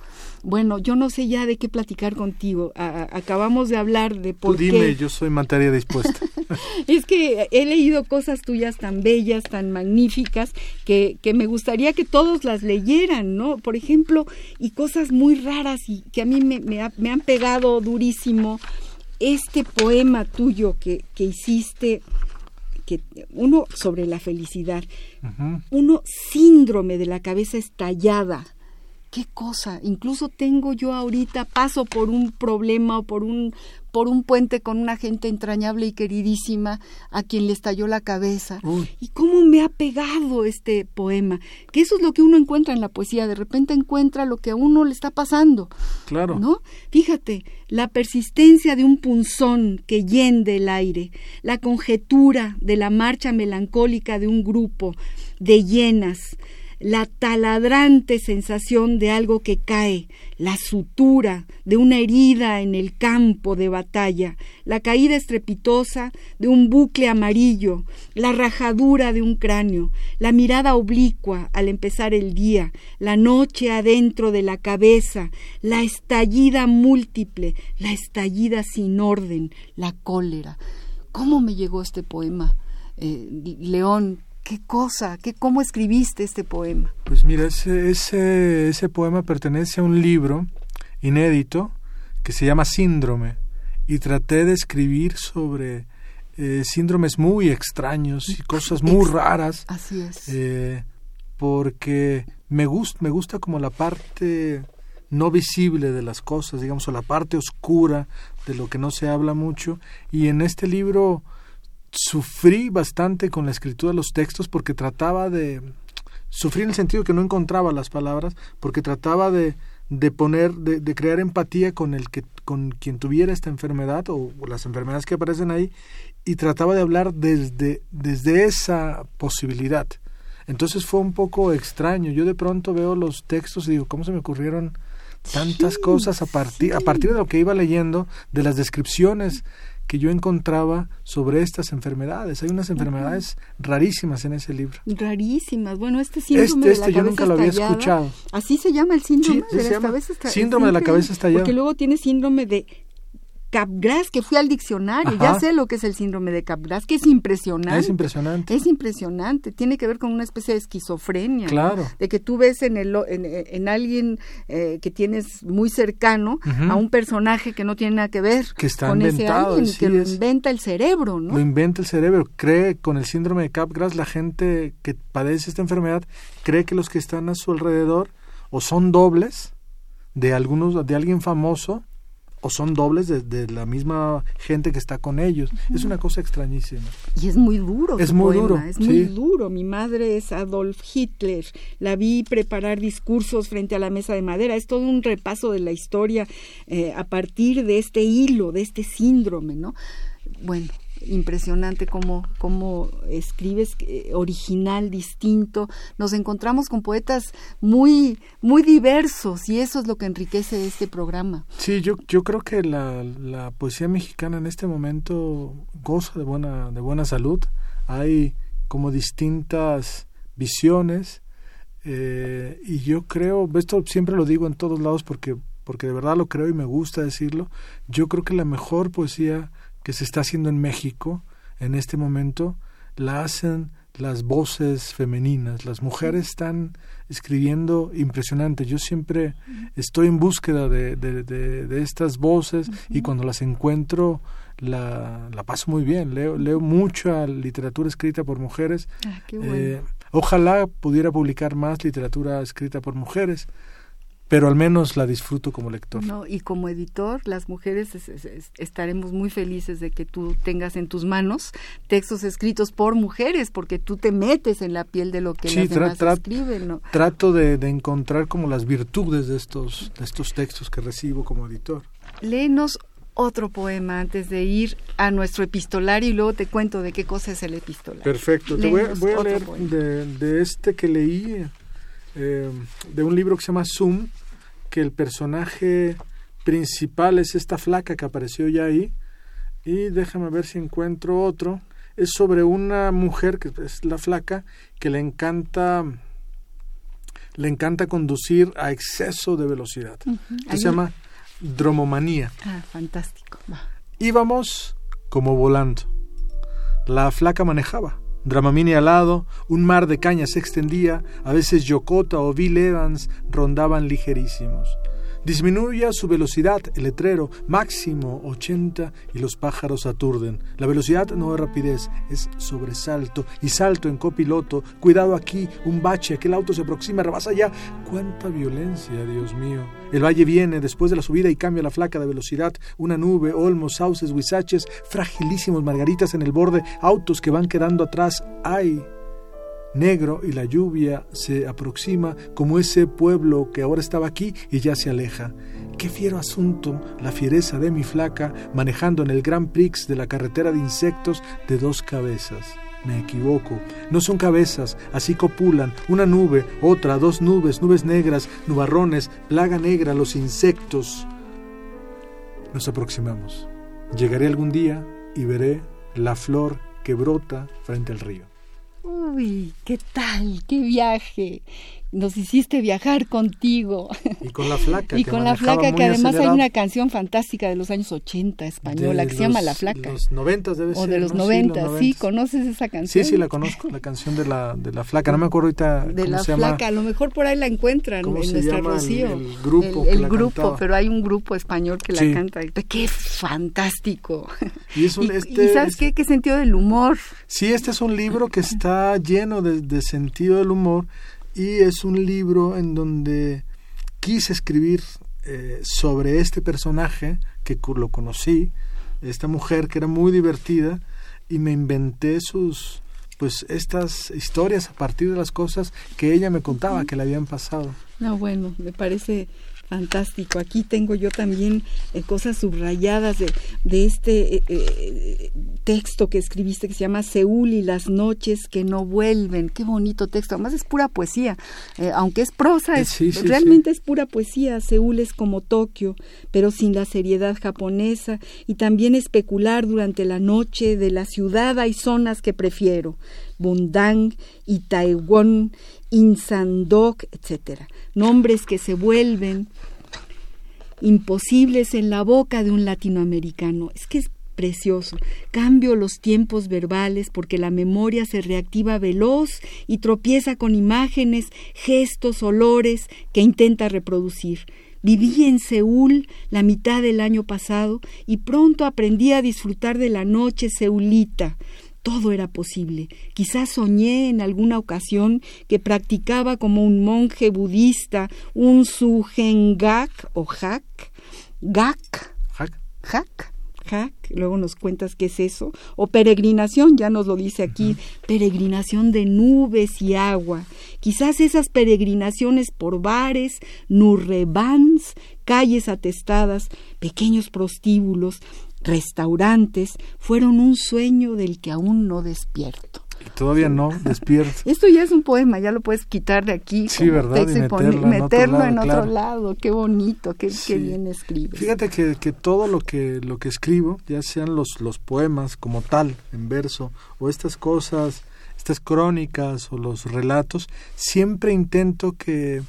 Bueno, yo no sé ya de qué platicar contigo. A- acabamos de hablar de Tú por dime, qué. yo soy materia dispuesta. Es que he leído cosas tuyas tan bellas, tan magníficas, que, que me gustaría que todos las leyeran, ¿no? Por ejemplo, y cosas muy raras y que a mí me, me ha- me han pegado durísimo. Este poema tuyo que, que hiciste, que uno sobre la felicidad, uno síndrome de la cabeza estallada. ¿Qué cosa? Incluso tengo yo ahorita, paso por un problema o por un, por un puente con una gente entrañable y queridísima a quien le estalló la cabeza. Uy. ¿Y cómo me ha pegado este poema? Que eso es lo que uno encuentra en la poesía, de repente encuentra lo que a uno le está pasando. Claro. ¿No? Fíjate, la persistencia de un punzón que yende el aire, la conjetura de la marcha melancólica de un grupo de llenas, la taladrante sensación de algo que cae, la sutura de una herida en el campo de batalla, la caída estrepitosa de un bucle amarillo, la rajadura de un cráneo, la mirada oblicua al empezar el día, la noche adentro de la cabeza, la estallida múltiple, la estallida sin orden, la cólera. ¿Cómo me llegó este poema? Eh, León, qué cosa, qué, cómo escribiste este poema. Pues mira, ese, ese, ese poema pertenece a un libro inédito que se llama Síndrome y traté de escribir sobre eh, síndromes muy extraños y cosas muy Ex- raras Así es. eh, porque me gusta me gusta como la parte no visible de las cosas digamos o la parte oscura de lo que no se habla mucho y en este libro sufrí bastante con la escritura de los textos porque trataba de sufrí en el sentido que no encontraba las palabras porque trataba de de poner de, de crear empatía con el que con quien tuviera esta enfermedad o, o las enfermedades que aparecen ahí y trataba de hablar desde desde esa posibilidad. Entonces fue un poco extraño. Yo de pronto veo los textos y digo cómo se me ocurrieron tantas Sí, cosas a partir a partir de lo que iba leyendo de las descripciones que yo encontraba sobre estas enfermedades hay unas enfermedades rarísimas en ese libro Rarísimas. Bueno, este síndrome Este- de este la yo cabeza nunca lo había estallada, escuchado. Así se llama el síndrome Sí, de la llama cabeza estallada. síndrome de la cabeza estallada. Porque luego tiene síndrome de Capgras, que fui al diccionario, Ajá. ya sé lo que es el síndrome de Capgras, que es impresionante. es impresionante Es impresionante, tiene que ver con una especie de esquizofrenia. ¿no? Claro. De que tú ves en, el, en, en alguien eh, que tienes muy cercano a un personaje que no tiene nada que ver Que está con ese inventado, alguien, sí que lo inventa el cerebro, ¿no? lo inventa el cerebro cree con el síndrome de Capgras la gente que padece esta enfermedad cree que los que están a su alrededor o son dobles de algunos de alguien famoso o son dobles de, de la misma gente que está con ellos es una cosa extrañísima Y es muy duro. Es muy poema, duro, Es sí. muy duro. Mi madre es Adolf Hitler. La vi preparar discursos frente a la mesa de madera. Es todo un repaso de la historia eh, a partir de este hilo, de este síndrome, ¿no? Bueno, impresionante cómo, cómo escribes, eh, original, distinto. Nos encontramos con poetas muy, muy diversos y eso es lo que enriquece este programa. Sí, yo, yo creo que la, la poesía mexicana en este momento goza de buena, de buena salud. Hay como distintas visiones eh, y yo creo, esto siempre lo digo en todos lados porque, porque de verdad lo creo y me gusta decirlo, yo creo que la mejor poesía que se está haciendo en México en este momento la hacen las voces femeninas. Las mujeres están escribiendo impresionante. Yo siempre estoy en búsqueda de, de, de, de estas voces y cuando las encuentro la, la paso muy bien. Leo, leo mucha literatura escrita por mujeres. Ah, qué bueno. Eh, ojalá pudiera publicar más literatura escrita por mujeres. Pero al menos la disfruto como lector. No, y como editor, las mujeres estaremos muy felices de que tú tengas en tus manos textos escritos por mujeres, porque tú te metes en la piel de lo que las demás escriben. ¿no? Trato de, encontrar como las virtudes de estos, de estos textos que recibo como editor. Léenos otro poema antes de ir a nuestro epistolario y luego te cuento de qué cosa es el epistolario. Perfecto, te voy, a leer de, este que leí, eh, de un libro que se llama Zoom, que el personaje principal es esta flaca que apareció ya ahí, y déjame ver si encuentro otro, es sobre una mujer, que es la flaca, que le encanta le encanta conducir a exceso de velocidad. Se llama Dromomanía. Ah, fantástico. Íbamos como volando. La flaca manejaba. Dramamine al lado, un mar de cañas se extendía, a veces Yokota o Bill Evans rondaban ligerísimos. Disminuya su velocidad, el letrero, máximo 80 y los pájaros aturden. La velocidad no es rapidez, es sobresalto y salto en copiloto. Cuidado aquí, un bache, aquel auto se aproxima, rebasa ya. ¡Cuánta violencia, Dios mío! El valle viene después de la subida y cambia la flaca de velocidad. Una nube, olmos, sauces, huizaches, fragilísimos margaritas en el borde, autos que van quedando atrás. ¡Ay! Negro y la lluvia se aproxima como ese pueblo que ahora estaba aquí y ya se aleja. Qué fiero asunto la fiereza de mi flaca manejando en el Gran Prix de la carretera de insectos de dos cabezas. Me equivoco. No son cabezas, así copulan. Una nube, otra, dos nubes, nubes negras, nubarrones, plaga negra, los insectos. Nos aproximamos. Llegaré algún día y veré la flor que brota frente al río. Uy, ¿qué tal? ¿Qué viaje? Nos hiciste viajar contigo. Y con la flaca. y con la flaca, que además hay una canción fantástica de los años 80 española que se llama La Flaca. los 90 debe ser. O de los 90, sí, ¿conoces esa canción? Sí, sí, la conozco, la canción de la, de la flaca. No me acuerdo ahorita. De la flaca, a lo mejor por ahí la encuentran en nuestra Rocío. El, grupo. El, grupo, pero hay un grupo español que la canta. ¡Qué fantástico! Y, es un, este, ¿sabes qué? ¿Qué sentido del humor? Sí, este es un libro que está lleno de, de sentido del humor y es un libro en donde quise escribir eh, sobre este personaje que lo conocí, esta mujer que era muy divertida y me inventé sus pues estas historias a partir de las cosas que ella me contaba que le habían pasado. No, bueno, me parece Fantástico. Aquí tengo yo también eh, cosas subrayadas de, de este eh, eh, texto que escribiste que se llama Seúl y las noches que no vuelven. Qué bonito texto. Además es pura poesía. aunque es prosa, es, realmente es pura poesía. Seúl es como Tokio, pero sin la seriedad japonesa. Y también especular durante la noche de la ciudad hay zonas que prefiero. Bundang, Itaewon, Insandok, etc. Nombres que se vuelven imposibles en la boca de un latinoamericano. Es que es precioso. Cambio los tiempos verbales porque la memoria se reactiva veloz y tropieza con imágenes, gestos, olores que intenta reproducir. Viví en Seúl la mitad del año pasado y pronto aprendí a disfrutar de la noche seulita, todo era posible. Quizás soñé en alguna ocasión que practicaba como un monje budista un sujengak o hak, gak, hak, hak, luego nos cuentas qué es eso, o peregrinación, ya nos lo dice aquí, peregrinación de nubes y agua. Quizás esas peregrinaciones por bares, nurrebans, calles atestadas, pequeños prostíbulos, restaurantes fueron un sueño del que aún no despierto. Y todavía no despierto. Esto ya es un poema, ya lo puedes quitar de aquí. Sí, ¿verdad? Y meterlo, en otro, lado, Qué bonito, qué, bien escribes. Fíjate que, que, todo lo que, lo que escribo, ya sean los, los poemas como tal, en verso, o estas cosas, estas crónicas o los relatos, siempre intento que,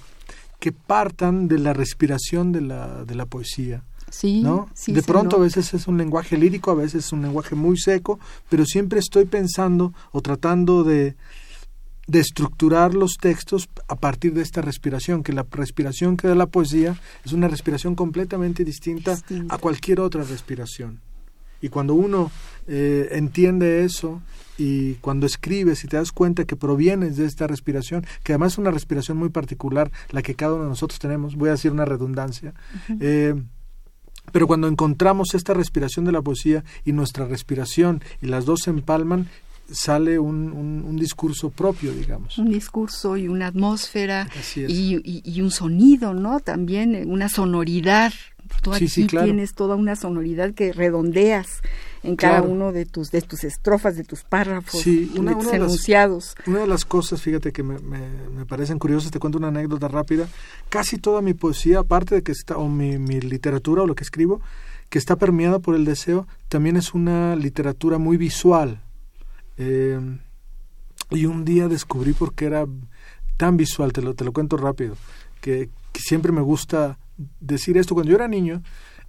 que partan de la respiración de la, de la poesía Sí, ¿no? de pronto a veces es un lenguaje lírico, a veces es un lenguaje muy seco, pero siempre estoy pensando o tratando de, de estructurar los textos a partir de esta respiración, que la respiración que da la poesía es una respiración completamente distinta, a cualquier otra respiración. Y cuando uno eh, entiende eso y cuando escribes y te das cuenta que provienes de esta respiración, que además es una respiración muy particular, la que cada uno de nosotros tenemos, voy a decir una redundancia, eh, pero cuando encontramos esta respiración de la poesía y nuestra respiración y las dos se empalman, sale un, un, discurso propio, digamos. Un discurso y una atmósfera y, y, un sonido, ¿no? También eh, una sonoridad. Tú aquí tienes toda una sonoridad que redondeas en cada uno de tus de tus estrofas, de tus párrafos, sí, una, de enunciados. una de las cosas, fíjate que me, me, parecen curiosas, te cuento una anécdota rápida. Casi toda mi poesía, aparte de que está, o mi, mi literatura o lo que escribo, que está permeada por el deseo, también es una literatura muy visual. Eh, y un día descubrí por qué era tan visual, te lo, te lo cuento rápido, que, que siempre me gusta decir esto. Cuando yo era niño,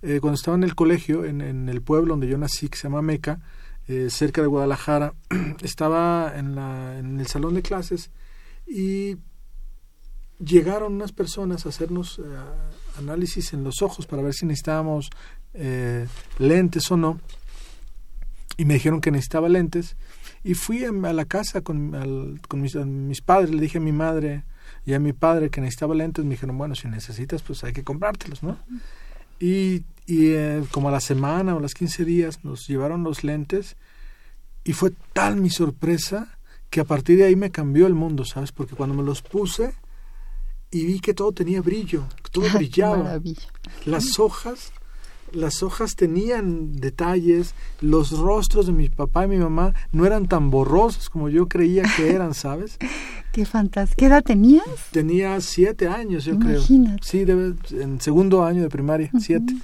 eh, cuando estaba en el colegio, en, el pueblo donde yo nací, que se llama Meca, eh, cerca de Guadalajara, estaba en, el salón de clases y llegaron unas personas a hacernos eh, análisis en los ojos para ver si necesitábamos lentes o no. Y me dijeron que necesitaba lentes. Y fui a, la casa con, mis, padres, le dije a mi madre y a mi padre que necesitaba lentes. Me dijeron, bueno, si necesitas, pues hay que comprártelos, ¿no? Y, y eh, como a la semana o a los 15 días nos llevaron los lentes y fue tal mi sorpresa que a partir de ahí me cambió el mundo, ¿sabes? Porque cuando me los puse y vi que todo tenía brillo, que todo brillaba. Las hojas las hojas tenían detalles, los rostros de mi papá y mi mamá no eran tan borrosos como yo creía que eran, ¿sabes? Qué fantástico. ¿Qué edad tenías? Tenía siete años, yo creo. Sí, en segundo año de primaria, siete.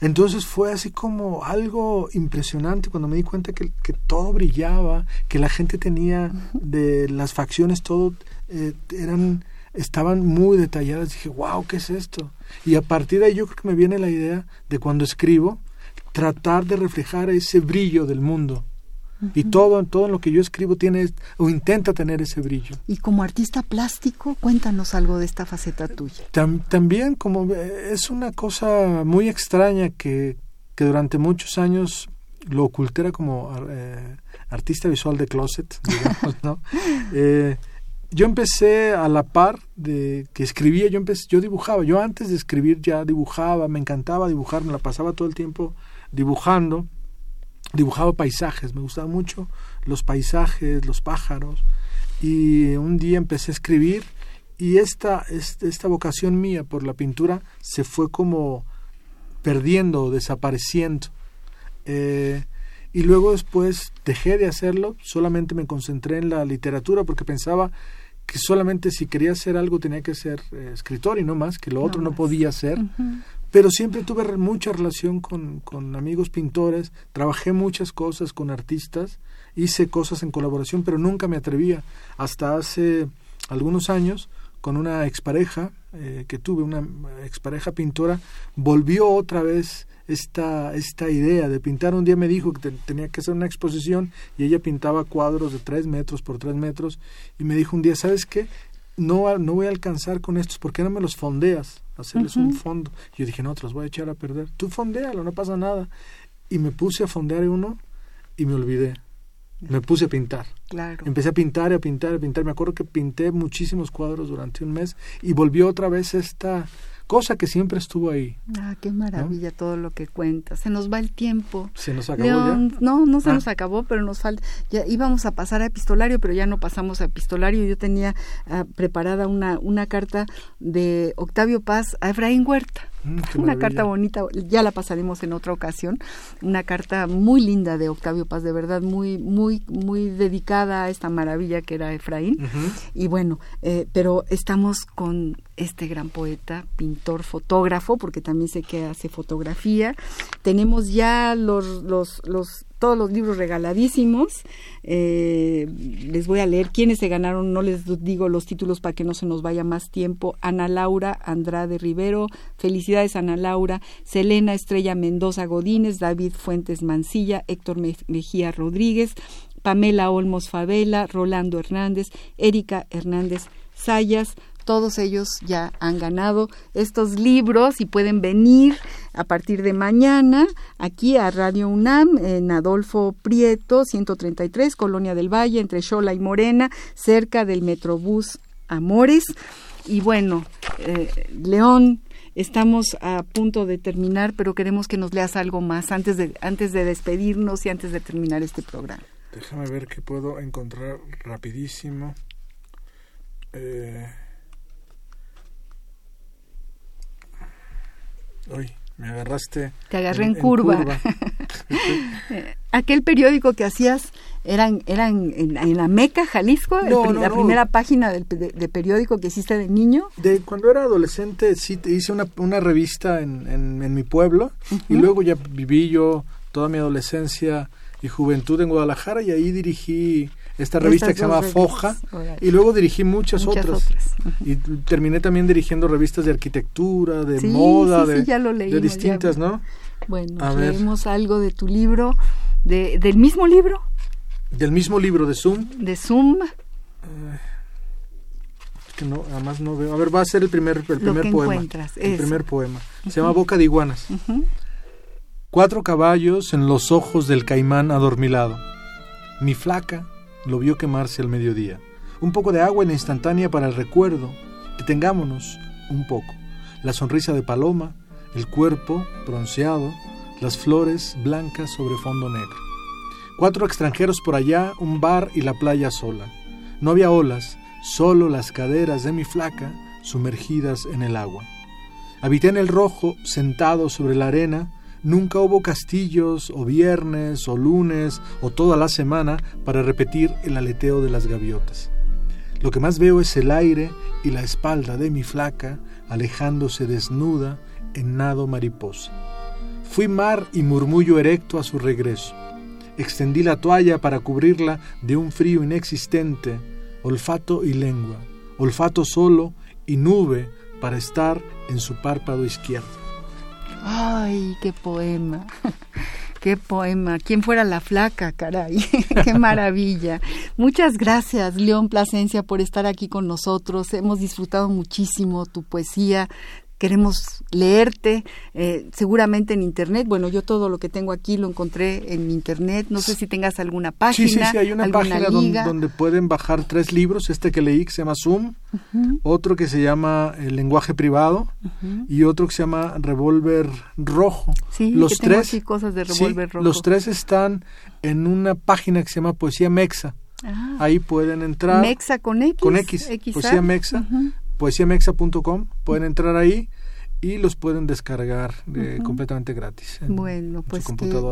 Entonces fue así como algo impresionante cuando me di cuenta que, que todo brillaba, que la gente tenía de las facciones, todo eh, eran estaban muy detalladas. Dije, wow, ¿qué es esto? Y a partir de ahí yo creo que me viene la idea de cuando escribo, tratar de reflejar ese brillo del mundo. Y todo, todo en lo que yo escribo tiene o intenta tener ese brillo. Y como artista plástico, cuéntanos algo de esta faceta tuya. también como eh, es una cosa muy extraña que, que durante muchos años lo oculté como eh, artista visual de closet, digamos, ¿no? Eh, yo empecé a la par de que escribía, yo empecé, yo dibujaba, yo antes de escribir ya dibujaba, me encantaba dibujar, me la pasaba todo el tiempo dibujando, dibujaba paisajes, me gustaban mucho los paisajes, los pájaros, y un día empecé a escribir y esta, esta, vocación mía por la pintura se fue como perdiendo, desapareciendo. Eh, y luego después dejé de hacerlo, solamente me concentré en la literatura porque pensaba que solamente si quería hacer algo tenía que ser eh, escritor y no más, que lo otro no, podía ser. Pero siempre tuve mucha relación con, con amigos pintores, trabajé muchas cosas con artistas, hice cosas en colaboración, pero nunca me atrevía. Hasta hace algunos años, con una expareja eh, que tuve, una expareja pintora, volvió otra vez esta, esta idea de pintar. Un día me dijo que tenía que hacer una exposición y ella pintaba cuadros de tres metros por tres metros y me dijo un día, ¿sabes qué? No, no voy a alcanzar con estos, ¿por qué no me los fondeas? Hacerles un fondo. yo dije, no, te los voy a echar a perder. Tú fondealo, no pasa nada. Y me puse a fondear uno y me olvidé. Me puse a pintar. Claro. Empecé a pintar y a pintar y a pintar. Me acuerdo que pinté muchísimos cuadros durante un mes y volvió otra vez esta cosa que siempre estuvo ahí. Ah, qué maravilla todo lo que cuenta. Se nos va el tiempo. Se nos acabó ya. No, no se ah. nos acabó, pero nos falta. Ya íbamos a pasar a epistolario, pero ya no pasamos a epistolario. Yo tenía ah, preparada una, una carta de Octavio Paz a Efraín Huerta. Mm, una carta bonita, ya la pasaremos en otra ocasión. Una carta muy linda de Octavio Paz, de verdad, muy, muy, muy dedicada a esta maravilla que era Efraín. Y bueno, eh, pero estamos con este gran poeta, pintor, fotógrafo, porque también sé que hace fotografía. Tenemos ya los, los, los todos los libros regaladísimos. Eh, les voy a leer quiénes se ganaron, no les digo los títulos para que no se nos vaya más tiempo. Ana Laura Andrade Rivero, felicidades Ana Laura, Selena Estrella Mendoza Godínez, David Fuentes Mancilla, Héctor Mejía Rodríguez, Pamela Olmos Favela, Rolando Hernández, Erika Hernández Sayas, todos ellos ya han ganado estos libros y pueden venir a partir de mañana aquí a Radio UNAM en Adolfo Prieto 133, Colonia del Valle, entre Xola y Morena, cerca del Metrobús Amores. Y bueno, eh, León, estamos a punto de terminar, pero queremos que nos leas algo más antes de, antes de despedirnos y antes de terminar este programa. Déjame ver qué puedo encontrar rapidísimo. Eh... Uy, me agarraste. Te agarré en, curva. Aquel periódico que hacías eran eran en, la Meca, Jalisco, la primera página del, de, periódico que hiciste de niño. De cuando era adolescente sí hice una, una revista en, en, mi pueblo y luego ya viví yo toda mi adolescencia y juventud en Guadalajara y ahí dirigí esta revista que se llama Foja y luego dirigí muchas, otras, y terminé también dirigiendo revistas de arquitectura de moda de, de, distintas no bueno leemos algo de tu libro de, del mismo libro. Del mismo libro de Zoom. De Zoom. Que no además no veo. A ver va a ser el primer el primer poema el primer poema. Se llama Boca de iguanas. Cuatro caballos en los ojos del caimán adormilado. Mi flaca lo vio quemarse al mediodía. Un poco de agua en la instantánea para el recuerdo. Detengámonos un poco. La sonrisa de Paloma, el cuerpo bronceado, las flores blancas sobre fondo negro. Cuatro extranjeros por allá, un bar y la playa sola. No había olas, solo las caderas de mi flaca sumergidas en el agua. Habité en el rojo, sentado sobre la arena, Nunca hubo castillos o viernes o lunes o toda la semana para repetir el aleteo de las gaviotas. Lo que más veo es el aire y la espalda de mi flaca alejándose desnuda en nado mariposa. Fui mar y murmullo erecto a su regreso. Extendí la toalla para cubrirla de un frío inexistente, olfato y lengua, olfato solo y nube para estar en su párpado izquierdo. Ay, qué poema. Qué poema. ¿Quién fuera la flaca, caray? qué maravilla. Muchas gracias, León Plasencia, por estar aquí con nosotros. Hemos disfrutado muchísimo tu poesía, queremos leerte, eh, seguramente en internet. Bueno, yo todo lo que tengo aquí lo encontré en internet. No sé si tengas alguna página. Sí, sí, sí, hay una página donde, pueden bajar tres libros. Este que leí que se llama Zoom, otro que se llama El lenguaje privado y otro que se llama Revolver Rojo. Sí, los tres, cosas de Revolver Rojo. Los tres están en una página que se llama Poesía Mexa. Ah. Ahí pueden entrar. Mexa con X. Con X. Poesía Mexa poesiamexa.com, pueden entrar ahí y los pueden descargar de, completamente gratis. bueno, pues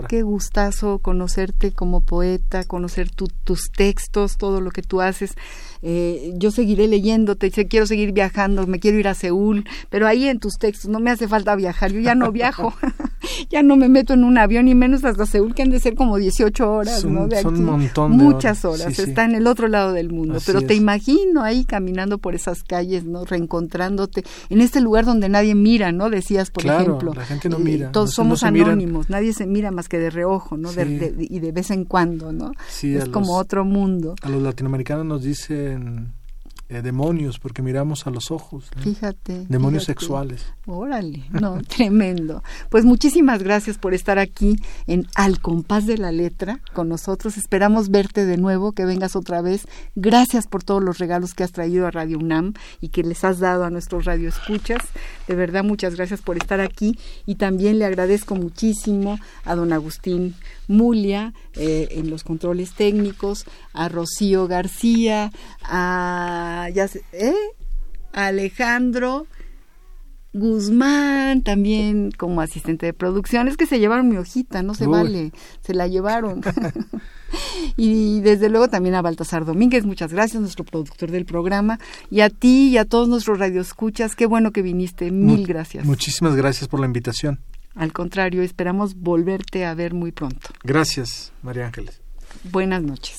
qué, gustazo conocerte como poeta, conocer tus textos, todo lo que tú haces. Eh, yo seguiré leyéndote, quiero seguir viajando, me quiero ir a Seúl, pero ahí en tus textos no me hace falta viajar, yo ya no viajo, ya no me meto en un avión y menos hasta Seúl, que han de ser como 18 horas, ¿no? De son un montón Muchas horas, está en el otro lado del mundo, pero te imagino ahí caminando por esas calles, ¿no? Reencontrándote en este lugar donde nadie mira, ¿no? Decías, por ejemplo. la gente no mira. todos somos anónimos, nadie se mira más que de reojo, ¿no? y de vez en cuando, ¿no? es como otro mundo. A los latinoamericanos nos dice eh, demonios porque miramos a los ojos. Fíjate. Demonios sexuales. Órale, no, tremendo. Pues muchísimas gracias por estar aquí en Al compás de la letra con nosotros. Esperamos verte de nuevo, que vengas otra vez. Gracias por todos los regalos que has traído a Radio UNAM y que les has dado a nuestros radioescuchas. De verdad, muchas gracias por estar aquí y también le agradezco muchísimo a don Agustín Mulia eh, en los controles técnicos, a Rocío García, a ya ¿eh? Alejandro Guzmán también como asistente de producción. Es que se llevaron mi hojita, no se vale, se la llevaron. y desde luego también a Baltasar Domínguez, muchas gracias, nuestro productor del programa. Y a ti y a todos nuestros radioescuchas, qué bueno que viniste, mil gracias. Muchísimas gracias por la invitación. Al contrario, esperamos volverte a ver muy pronto. Gracias, María Ángeles. Buenas noches.